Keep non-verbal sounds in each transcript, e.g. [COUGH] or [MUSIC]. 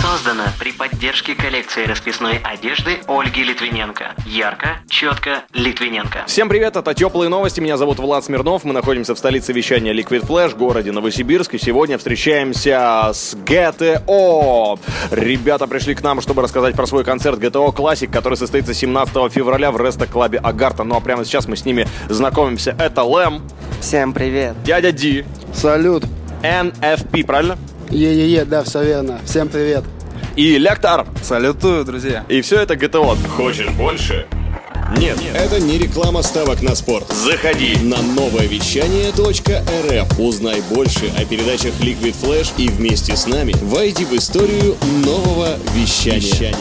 Создано при поддержке коллекции расписной одежды Ольги Литвиненко. Ярко, четко, Литвиненко. Всем привет, это Теплые новости, меня зовут Влад Смирнов, мы находимся в столице вещания Liquid Flash, городе Новосибирск, и сегодня встречаемся с GTO. Ребята пришли к нам, чтобы рассказать про свой концерт GTO Classic, который состоится 17 февраля в Реста-клабе Агарта. Ну а прямо сейчас мы с ними знакомимся. Это Лэм, Всем привет. дядя Ди, Салют. NFP, правильно? Е-е-е, да, все верно. Всем привет. И Ляктар. Салютую, друзья. И все это GTO. Хочешь больше? Нет. Это не реклама ставок на спорт. Заходи. На новое вещание .рф Узнай больше о передачах Liquid Flash и вместе с нами войди в историю нового вещания.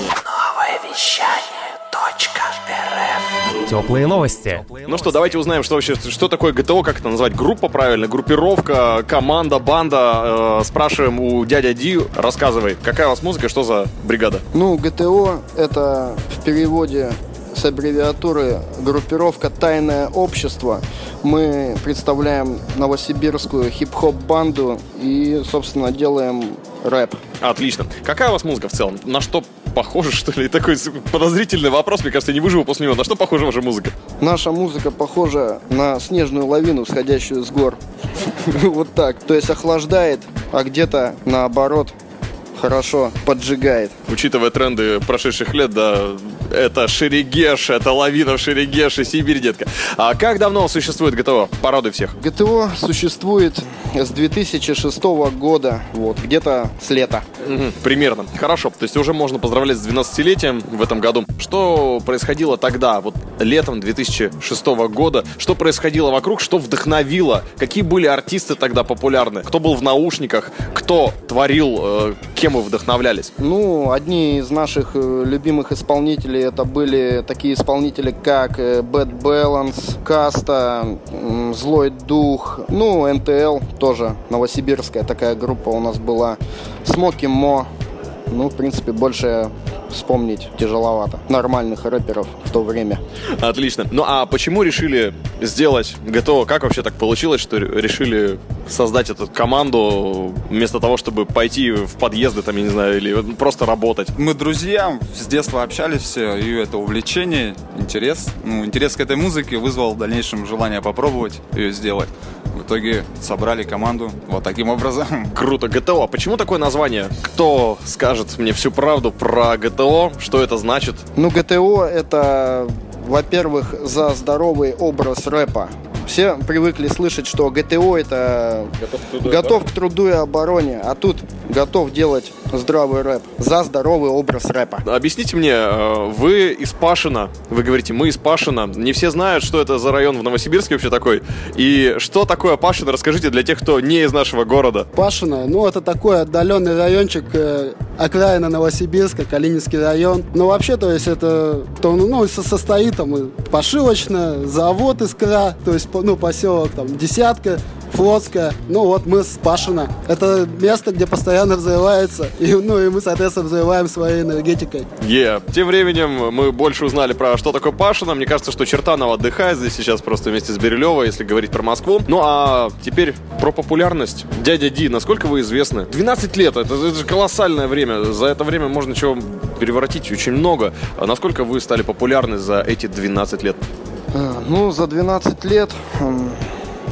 Теплые новости. Ну что, давайте узнаем, что вообще, что такое ГТО, как это назвать, группа правильно, группировка, команда, банда. Э, спрашиваем у дядя Ди, рассказывай, какая у вас музыка, что за бригада? Ну, ГТО — это в переводе с аббревиатуры группировка «Тайное общество». Мы представляем новосибирскую хип-хоп-банду и, собственно, делаем рэп. Отлично. Какая у вас музыка в целом? На что похоже, что ли? Такой подозрительный вопрос, мне кажется, я не выживу после него. На что похожа ваша музыка? Наша музыка похожа на снежную лавину, сходящую с гор. [LAUGHS] Вот так. То есть охлаждает, а где-то наоборот хорошо поджигает. Учитывая тренды прошедших лет, да, это Шерегеш, это лавина в Шерегеше, Сибирь, детка. А как давно существует ГТО? Порадуй всех. ГТО существует с 2006 года, вот, где-то с лета. Мгм, примерно. Хорошо. То есть уже можно поздравлять с 12-летием в этом году. Что происходило тогда, вот летом 2006 года? Что происходило вокруг? Что вдохновило? Какие были артисты тогда популярны? Кто был в наушниках? Кто творил? э, кем вы вдохновлялись? Ну, одни из наших э, любимых исполнителей это были такие исполнители, как э, Bad Balance, Каста, Злой Дух, ну, НТЛ тоже, новосибирская такая группа у нас была, Смоки Мо, ну, в принципе, больше вспомнить тяжеловато. Нормальных рэперов в то время. Отлично. Ну а почему решили сделать ГТО? Как вообще так получилось, что решили создать эту команду вместо того, чтобы пойти в подъезды, там, я не знаю, или просто работать? Мы друзья, с детства общались все, и это увлечение, интерес. Ну, интерес к этой музыке вызвал в дальнейшем желание попробовать ее сделать. В итоге собрали команду вот таким образом. [LAUGHS] Круто, ГТО. А почему такое название? Кто скажет мне всю правду про ГТО? Что это значит? Ну, ГТО это, во-первых, за здоровый образ рэпа. Все привыкли слышать, что ГТО это готов к труду и обороне, а тут готов делать здравый рэп за здоровый образ рэпа. Объясните мне, э, вы из Пашина, вы говорите, мы из Пашина. Не все знают, что это за район в Новосибирске вообще такой. И что такое Пашина, расскажите для тех, кто не из нашего города. Пашино, ну это такой отдаленный райончик, э, окраина Новосибирска, Калининский район. Но вообще, то есть это, то, ну, со- состоит там и пошивочная, завод Искра, то есть, ну, поселок там Десятка, Флотская. Ну вот мы с Пашино. Это место, где постоянно взрывается. И, ну и мы, соответственно, взрываем своей энергетикой. Е. Тем временем мы больше узнали про что такое Пашина. Мне кажется, что Чертанова отдыхает здесь сейчас просто вместе с Бирюлевой, если говорить про Москву. Ну а теперь про популярность. Дядя Ди, насколько вы известны? 12 лет, это, это же колоссальное время. За это время можно чего переворотить очень много. А насколько вы стали популярны за эти 12 лет? Э, Ну, за 12 лет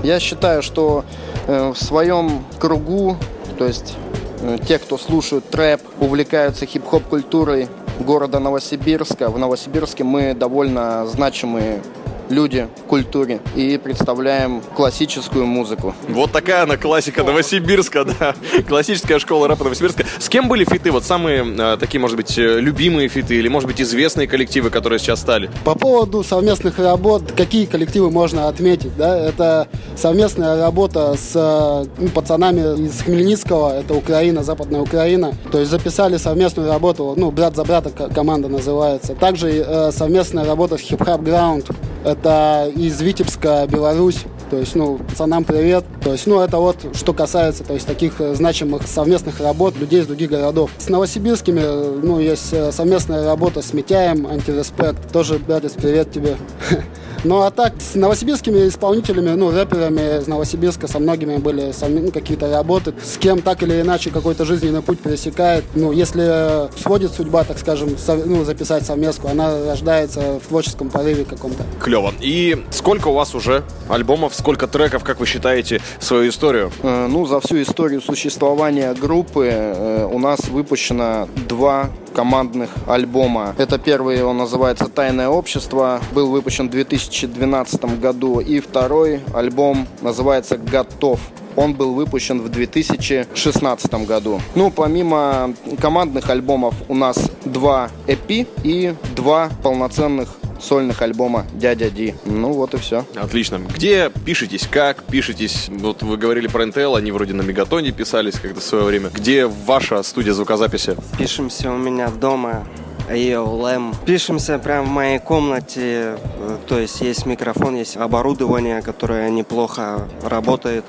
я считаю, что э, в своем кругу, то есть э, те, кто слушают трэп, увлекаются хип-хоп культурой города Новосибирска. В Новосибирске мы довольно значимые люди в культуре и представляем классическую музыку. Вот такая она классика Новосибирска, да. Классическая школа рэпа Новосибирска. С кем были фиты? Вот самые э, такие, может быть, э, любимые фиты или, может быть, известные коллективы, которые сейчас стали? По поводу совместных работ, какие коллективы можно отметить, да, это совместная работа с э, ну, пацанами из Хмельницкого, это Украина, Западная Украина, то есть записали совместную работу, ну, брат за брата ко- команда называется. Также э, совместная работа с Hip Hop Ground, это из Витебска, Беларусь, То есть, ну, пацанам привет. То есть, ну, это вот что касается, то есть, таких э, значимых совместных работ людей из других городов. С новосибирскими, э, ну, есть э, совместная работа с Митяем, антиреспект. Тоже, братец, привет тебе. [LAUGHS] Ну, а так, с новосибирскими исполнителями, ну, рэперами из Новосибирска со многими были ну, какие-то работы. С кем так или иначе какой-то жизненный путь пересекает. Ну, если сводит судьба, так скажем, со- ну, записать совместку, она рождается в творческом порыве каком-то. Клево. И сколько у вас уже альбомов, сколько треков, как вы считаете, свою историю? Э, Ну, за всю историю существования группы э, у нас выпущено два командных альбома. Это первый, он называется «Тайное общество», был выпущен в 2012 году. И второй альбом называется «Готов». Он был выпущен в 2016 году. Ну, помимо командных альбомов у нас два EP и два полноценных сольных альбома «Дядя Ди». Ну, вот и все. Отлично. Где пишетесь, как пишетесь? Вот вы говорили про НТЛ, они вроде на Мегатоне писались когда в свое время. Где ваша студия звукозаписи? Пишемся у меня дома. Йоу, Лэм. Пишемся прямо в моей комнате. Э, То есть есть микрофон, есть оборудование, которое неплохо работает.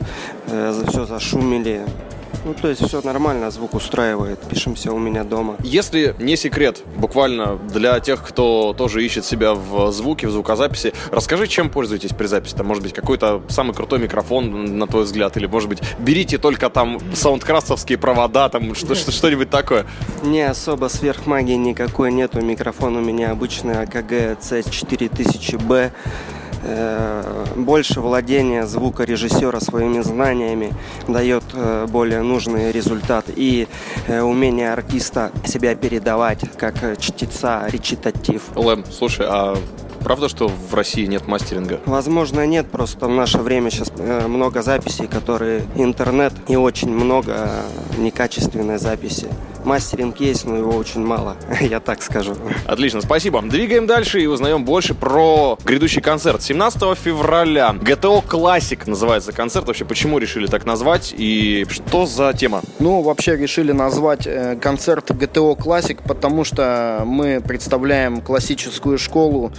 Все зашумели. Ну, то есть все нормально, звук устраивает. Пишемся у меня дома. Если не секрет, буквально для тех, кто тоже ищет себя в звуке, в звукозаписи, расскажи, чем пользуетесь при записи. Там, может быть, какой-то самый крутой микрофон, на твой взгляд, или, может быть, берите только там саундкрасовские провода, там что- что- что-нибудь такое. Не особо сверхмагии никакой нету. Микрофон у меня обычный АКГ C4000B. Э, Больше владения звукорежиссера своими знаниями дает э, более нужный результат. И э, умение артиста себя передавать как чтеца, речитатив. Лэм, слушай, а правда, что в России нет мастеринга? Возможно, нет, просто в наше время сейчас много записей, которые интернет и очень много некачественной записи. Мастеринг есть, но его очень мало, [LAUGHS] я так скажу. Отлично, спасибо. Двигаем дальше и узнаем больше про грядущий концерт. 17 февраля. ГТО Классик называется концерт. Вообще, почему решили так назвать и что за тема? Ну, вообще решили назвать э, концерт ГТО Классик, потому что мы представляем классическую школу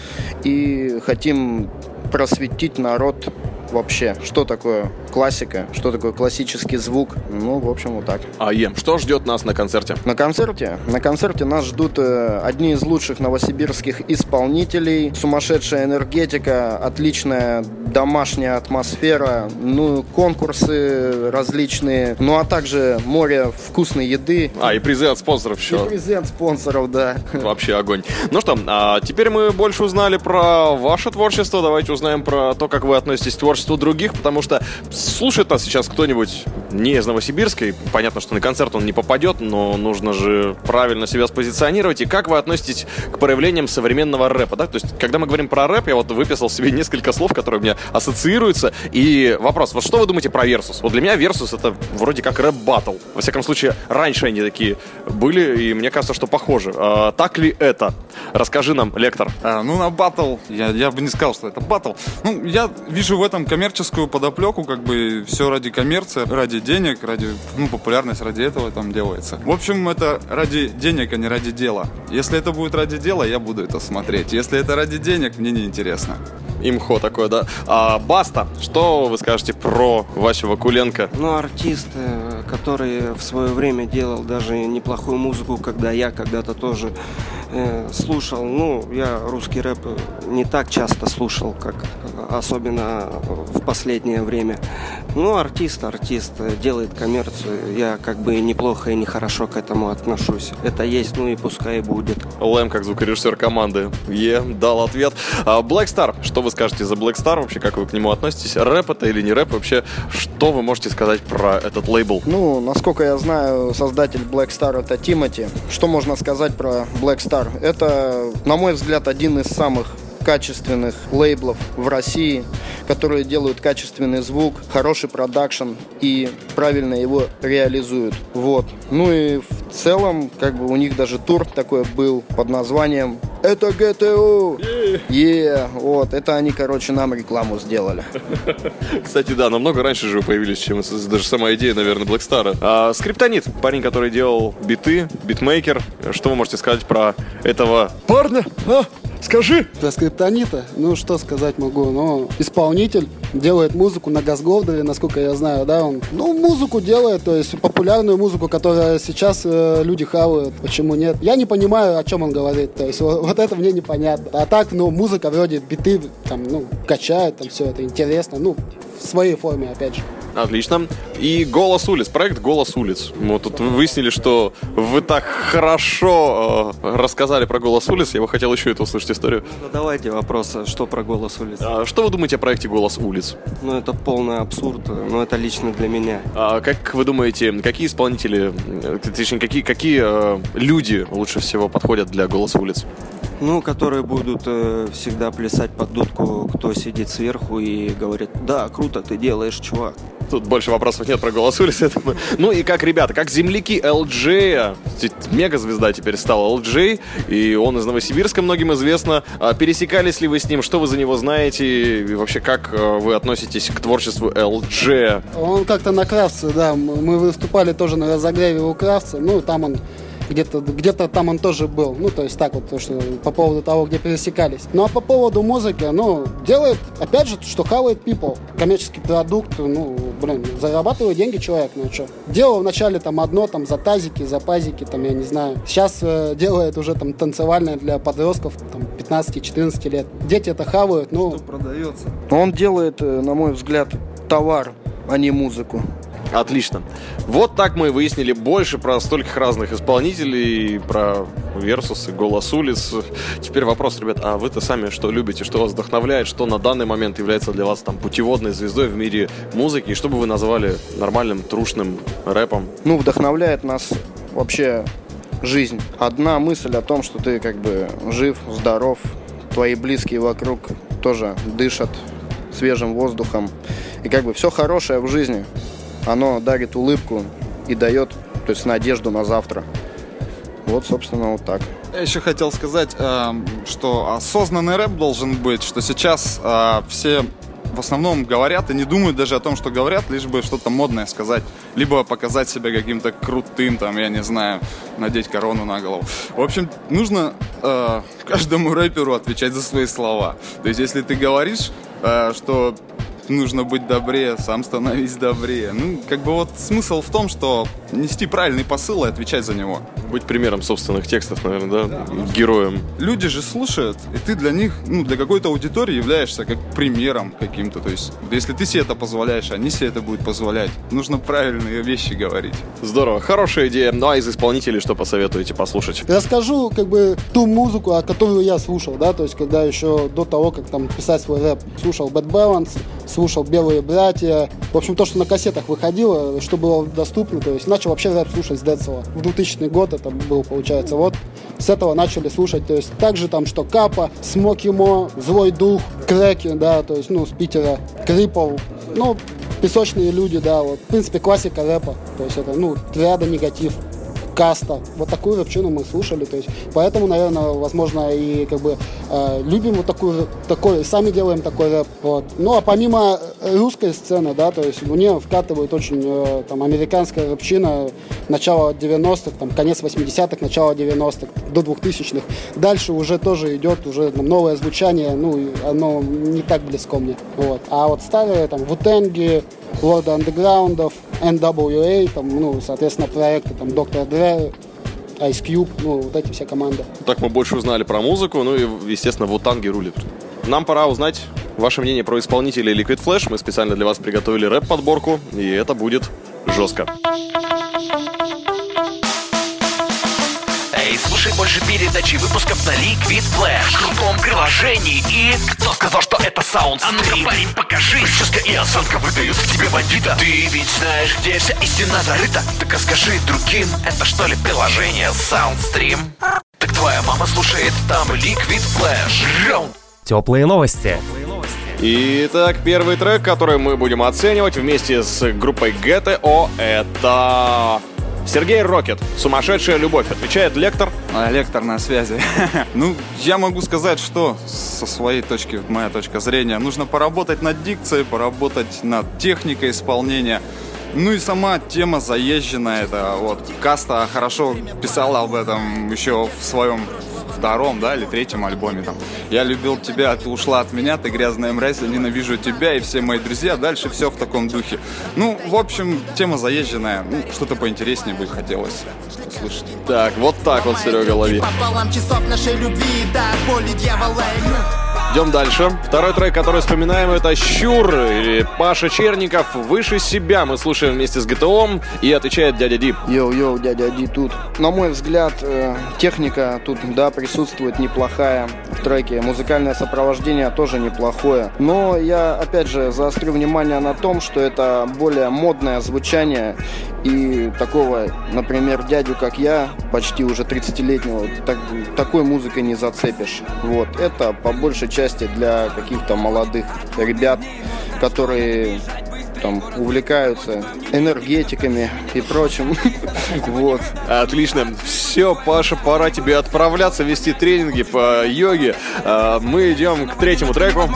и хотим просветить народ вообще, что такое классика, что такое классический звук. Ну, в общем, вот так. А Ем, что ждет нас на концерте? На концерте? На концерте нас ждут э, одни из лучших новосибирских исполнителей, сумасшедшая энергетика, отличная домашняя атмосфера, ну, конкурсы различные, ну, а также море вкусной еды. А, и призы от спонсоров И еще. презент спонсоров, да. Вообще огонь. Ну что, а теперь мы больше узнали про ваше творчество. Давайте узнаем про то, как вы относитесь к творчеству других, потому что слушает нас сейчас кто-нибудь не из Новосибирска. и Понятно, что на концерт он не попадет, но нужно же правильно себя спозиционировать. И как вы относитесь к проявлениям современного рэпа? Да? То есть, когда мы говорим про рэп, я вот выписал себе [LAUGHS] несколько слов, которые у меня ассоциируются. И вопрос, вот что вы думаете про Versus? Вот для меня Versus это вроде как рэп-баттл. Во всяком случае, раньше они такие были, и мне кажется, что похожи. А, так ли это? Расскажи нам, лектор. А, ну, на батл, я, я бы не сказал, что это батл. Ну, я вижу в этом коммерческую подоплеку, как бы все ради коммерции, ради денег, ради, ну, популярность ради этого там делается. В общем, это ради денег, а не ради дела. Если это будет ради дела, я буду это смотреть. Если это ради денег, мне не интересно. Имхо такое, да. А, Баста, что вы скажете про Васю Вакуленко? Ну, артист, э, который в свое время делал даже неплохую музыку, когда я когда-то тоже э, слушал. Ну, я русский рэп не так часто слушал, как особенно в последнее время. Ну, артист, артист делает коммерцию. Я как бы неплохо и нехорошо к этому отношусь. Это есть, ну и пускай будет. Лэм, как звукорежиссер команды, Е, дал ответ. А, Black Star, что вы скажете за Black Star? Вообще, как вы к нему относитесь? Рэп это или не рэп? Вообще, что вы можете сказать про этот лейбл? Ну, насколько я знаю, создатель Black Star это Тимати. Что можно сказать про Black Star? Это, на мой взгляд, один из самых качественных лейблов в России, которые делают качественный звук, хороший продакшн и правильно его реализуют. Вот. Ну и в целом, как бы у них даже тур такой был под названием «Это ГТО!» Е, вот, это они, короче, нам рекламу сделали. [LAUGHS] Кстати, да, намного раньше же вы появились, чем даже сама идея, наверное, Black Star. А, Скриптонит, парень, который делал биты, битмейкер. Что вы можете сказать про этого парня? А? Скажи! Про скриптонита, ну что сказать могу, но исполнитель делает музыку на Газголдере, насколько я знаю, да, он, ну, музыку делает, то есть популярную музыку, которая сейчас э, люди хавают, почему нет. Я не понимаю, о чем он говорит, то есть вот, [LAUGHS] вот это мне непонятно. А так, ну, музыка вроде биты, там, ну, качает, там все это интересно, ну, в своей форме, опять же. Отлично. И «Голос улиц», проект «Голос улиц». Мы тут выяснили, что вы так хорошо э, рассказали про «Голос улиц», я бы хотел еще эту услышать историю. Ну, давайте вопрос, а что про «Голос улиц»? А что вы думаете о проекте «Голос улиц»? Ну, это полный абсурд, но это лично для меня. А как вы думаете, какие исполнители, э, точнее, какие, какие э, люди лучше всего подходят для «Голоса улиц»? Ну, которые будут э, всегда плясать под дудку, кто сидит сверху и говорит, да, круто ты делаешь, чувак. Тут больше вопросов нет про голос улиц. Это [LAUGHS] мы. Ну и как, ребята, как земляки LJ, мега-звезда теперь стала LJ, и он из Новосибирска многим известно. А пересекались ли вы с ним, что вы за него знаете, и вообще как э, вы относитесь к творчеству LJ? Он как-то на Кравце, да, мы выступали тоже на разогреве у Кравца, ну там он где-то где там он тоже был. Ну, то есть так вот, то, что по поводу того, где пересекались. Ну, а по поводу музыки, ну, делает, опять же, что хавает people. Коммерческий продукт, ну, блин, зарабатывает деньги человек, ну, что. Делал вначале там одно, там, за тазики, за пазики, там, я не знаю. Сейчас э, делает уже там танцевальное для подростков, там, 15-14 лет. Дети это хавают, ну... Что продается? Он делает, э, на мой взгляд, товар, а не музыку. Отлично. Вот так мы выяснили больше про стольких разных исполнителей, про Версусы, Голос улиц. Теперь вопрос, ребят, а вы-то сами что любите, что вас вдохновляет, что на данный момент является для вас там путеводной звездой в мире музыки, и что бы вы назвали нормальным, трушным рэпом? Ну, вдохновляет нас вообще жизнь. Одна мысль о том, что ты как бы жив, здоров, твои близкие вокруг тоже дышат свежим воздухом. И как бы все хорошее в жизни оно дарит улыбку и дает, то есть надежду на завтра. Вот, собственно, вот так. Я еще хотел сказать, э, что осознанный рэп должен быть, что сейчас э, все в основном говорят и не думают даже о том, что говорят, лишь бы что-то модное сказать. Либо показать себя каким-то крутым, там, я не знаю, надеть корону на голову. В общем, нужно э, каждому рэперу отвечать за свои слова. То есть, если ты говоришь, э, что нужно быть добрее, сам становись добрее. Ну, как бы вот смысл в том, что нести правильный посыл и отвечать за него. Быть примером собственных текстов, наверное, да? да. Героем. Люди же слушают, и ты для них, ну, для какой-то аудитории являешься как примером каким-то. То есть, если ты себе это позволяешь, они себе это будут позволять. Нужно правильные вещи говорить. Здорово, хорошая идея. Ну, а из исполнителей что посоветуете послушать? Расскажу, как бы, ту музыку, которую я слушал, да, то есть, когда еще до того, как там писать свой рэп, слушал Bad Balance, слушал «Белые братья». В общем, то, что на кассетах выходило, что было доступно. То есть начал вообще рэп слушать с Децела. В 2000 год это был, получается. Вот с этого начали слушать. То есть также там, что Капа, Смоки Мо, Злой Дух, Креки, да, то есть, ну, с Питера, Крипл. Ну, песочные люди, да, вот. В принципе, классика рэпа. То есть это, ну, триада негатив каста. Вот такую рэпчину мы слушали. То есть, поэтому, наверное, возможно, и как бы э, любим вот такую, такой, сами делаем такой рэп. Вот. Ну, а помимо русской сцены, да, то есть мне вкатывает очень э, там американская рэпчина начала 90-х, там, конец 80-х, начало 90-х, до 2000-х. Дальше уже тоже идет уже там, новое звучание, ну, оно не так близко мне. Вот. А вот старые, там, Вутенги, Лорда Андеграундов, NWA, там, ну, соответственно, проекты, там, Доктор Dre, Ice Cube, ну, вот эти все команды. Так мы больше узнали про музыку, ну и, естественно, Вутанги рулит. Нам пора узнать ваше мнение про исполнителей Liquid Flash. Мы специально для вас приготовили рэп-подборку, и это будет жестко. Эй, слушай больше передачи выпусков на Liquid Flash. В крутом приложении и... Кто сказал, что это саунд А ну-ка, парень, покажи. Прическа и осанка выдают к тебе бандита. Ты ведь знаешь, где вся истина зарыта. Так расскажи другим, это что ли приложение Soundstream? Так твоя мама слушает там Liquid Flash. Раунд Теплые новости. Итак, первый трек, который мы будем оценивать вместе с группой GTO, это Сергей Рокет. Сумасшедшая любовь. Отвечает лектор. А, лектор на связи. [LAUGHS] ну, я могу сказать, что со своей точки, моя точка зрения, нужно поработать над дикцией, поработать над техникой исполнения. Ну и сама тема заезженная, это вот Каста хорошо писала об этом еще в своем втором, да, или третьем альбоме там. Я любил тебя, ты ушла от меня, ты грязная мразь, я ненавижу тебя и все мои друзья. Дальше все в таком духе. Ну, в общем, тема заезженная. Ну, что-то поинтереснее бы хотелось услышать. Так, вот так вот, Серега, лови. Пополам часов нашей любви, да, боли дьявола Идем дальше. Второй трек, который вспоминаем, это «Щур» или Паша Черников «Выше себя». Мы слушаем вместе с ГТО и отвечает дядя Ди. Йоу-йоу, дядя Ди тут. На мой взгляд, э, техника тут, да, присутствует неплохая в треке. Музыкальное сопровождение тоже неплохое. Но я, опять же, заострю внимание на том, что это более модное звучание и такого, например, дядю, как я, почти уже 30-летнего, так, такой музыкой не зацепишь. Вот. Это по большей части для каких-то молодых ребят, которые там увлекаются энергетиками и прочим. [LAUGHS] Вот. Отлично. Все, Паша, пора тебе отправляться, вести тренинги по йоге. А, Мы идем к третьему треку.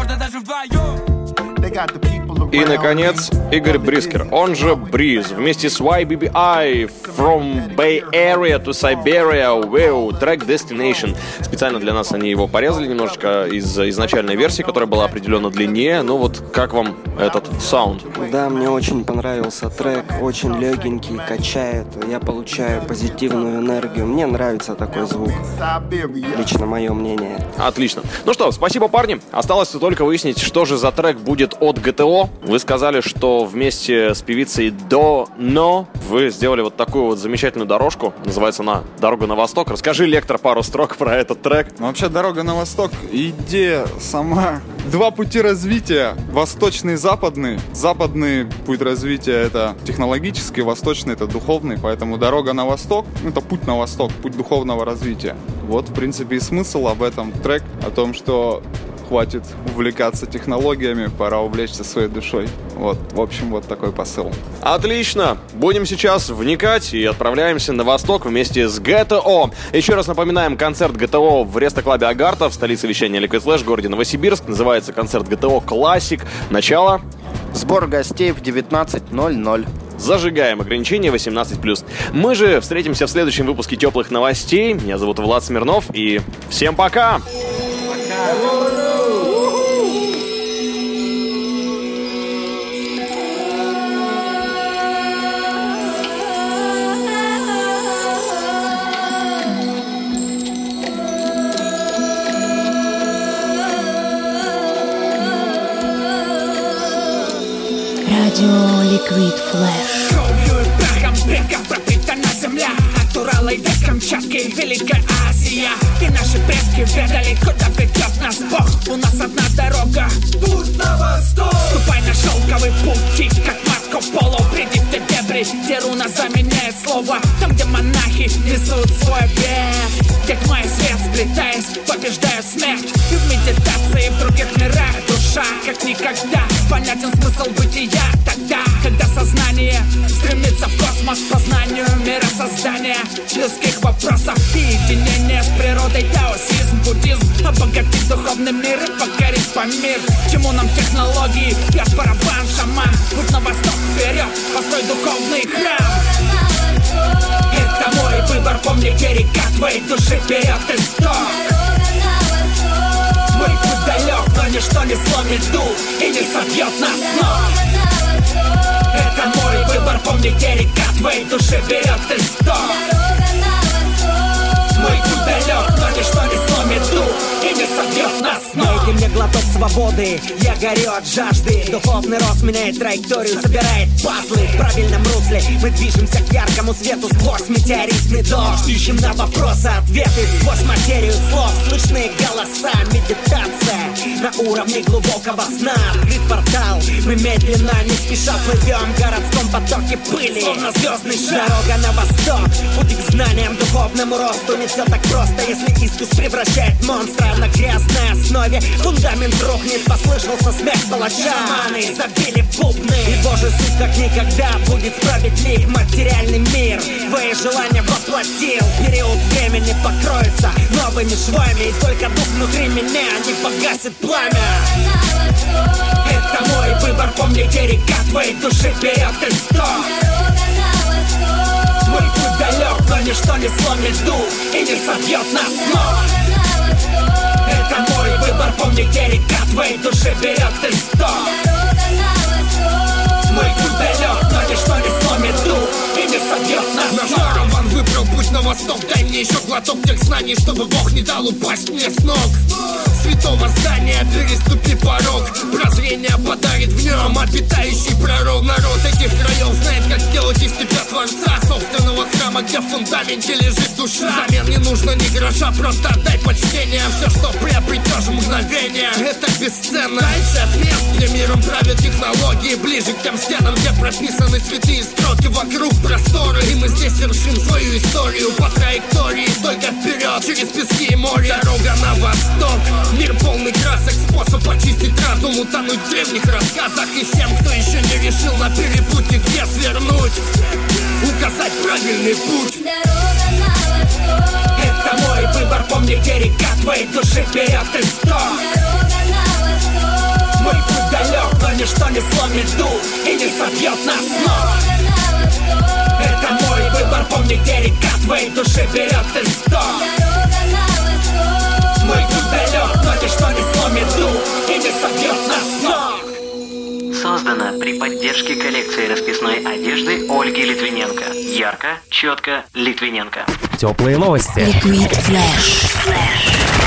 И, наконец, Игорь Брискер, он же Бриз, вместе с YBBI From Bay Area to Siberia, wow, трек Destination. Специально для нас они его порезали немножечко из изначальной версии, которая была определенно длиннее. Ну вот, как вам этот саунд? Да, мне очень понравился трек, очень легенький, качает. Я получаю позитивную энергию. Мне нравится такой звук. Лично мое мнение. Отлично. Ну что, спасибо, парни. Осталось только выяснить, что же за трек будет от ГТО. Вы сказали, что вместе с певицей До Но вы сделали вот такую вот замечательную дорожку. Называется она «Дорога на восток». Расскажи, лектор, пару строк про этот трек. Ну, вообще, «Дорога на восток» — идея сама. Два пути развития. Восточный и западный. Западный путь развития — это технологический, восточный — это духовный. Поэтому «Дорога на восток» — это путь на восток, путь духовного развития. Вот, в принципе, и смысл об этом трек, о том, что хватит увлекаться технологиями, пора увлечься своей душой. Вот, в общем, вот такой посыл. Отлично! Будем сейчас вникать и отправляемся на восток вместе с ГТО. Еще раз напоминаем, концерт ГТО в Рестоклабе Агарта в столице вещания Liquid Flash в городе Новосибирск. Называется концерт ГТО Классик. Начало. Сбор гостей в 19.00. Зажигаем ограничения 18+. Мы же встретимся в следующем выпуске теплых новостей. Меня зовут Влад Смирнов и всем пока! Пока! И до Камчатки Великая Азия И наши предки ведали, куда ведет нас Бог У нас одна дорога Путь на восток Ступай на шелковый путь как Марко Поло Приди в те дебри, где руна заменяет слово Там, где монахи несут свой обед тьма и свет сплетаясь, побеждают смерть И в медитации в других душа Как никогда. Понятен смысл бытия Тогда, когда сознание стремится в космос познанию мира создания Людских вопросов и единения с природой Даосизм, буддизм. Обогатить духовный мир и покорить по мир Чему нам технологии, я барабан, шаман. Путь на восток вперед, построй духовный храм. Это мой выбор, помни, где река твоей души вперед Мой путь далек, но ничто не сломит дух И не собьет нас с ног. Это мой выбор, помни, где река твоей души берет исток Дайте мне глоток свободы, я горю от жажды. Духовный рост меняет траекторию, собирает пазлы. В правильном русле мы движемся к яркому свету. Сквозь метеоритный дождь. Ищем на вопросы ответы Сквозь материю слов. Слышны голоса Медитация на уровне глубокого сна. Открыт портал, мы медленно, не спеша плывем В городском потоке пыли, словно звездный шар. Дорога на восток, путь к знаниям, духовному росту. Не все так просто, если искус превращает монстра На грязной основе фундамент рухнет Послышался смех палача. Шаманы забили в бубны. И божий суд как никогда будет справедлив. Материальный мир Твои желания воплотил. Период времени покроется новыми швами. И только дух внутри меня не погасит пламя. Это мой выбор, помни, где река твоей души берет исток Мой путь далек, но ничто не сломит дух И не собьет нас с это мой выбор, помни, где река твоей души берет исток Дорога на восток. Мой путь далек, но ничто не сломит дух? Не собьет нас Наш караван выбрал путь на восток. Дай мне еще глоток тех знаний, чтобы Бог не дал упасть мне с ног. Святого здания переступи порог. Прозрение подарит в нем обитающий пророк. Народ этих краев знает, как сделать из тебя творца Собственного храма, где в фундаменте лежит душа. Взамен не нужно ни гроша, просто отдай почтение. Все, что приобретешь мгновение Это бесценно. Дальше от мест, где миром правят технологии Ближе к тем стенам, где прописаны святые строки. Вокруг просторы, и мы здесь вершим свою историю По траектории, только вперед, через пески и море. Дорога на восток, мир полный красок. Способ очистить разум, утонуть в древних рассказах. И всем, кто еще не решил на перепутье, где свернуть. Указать правильный путь. Это мой выбор, помни, где река твоей души берет исток Мой путь далек, но ничто не сломит дух И не собьет нас с ног Это мой выбор, помни, где река твоей души берет исток Мой путь далек, но ничто не сломит дух И не собьет нас с ног Создано при поддержке коллекции расписной одежды Ольги Литвиненко. Ярко, четко, Литвиненко. Теплые новости. Liquid Flash.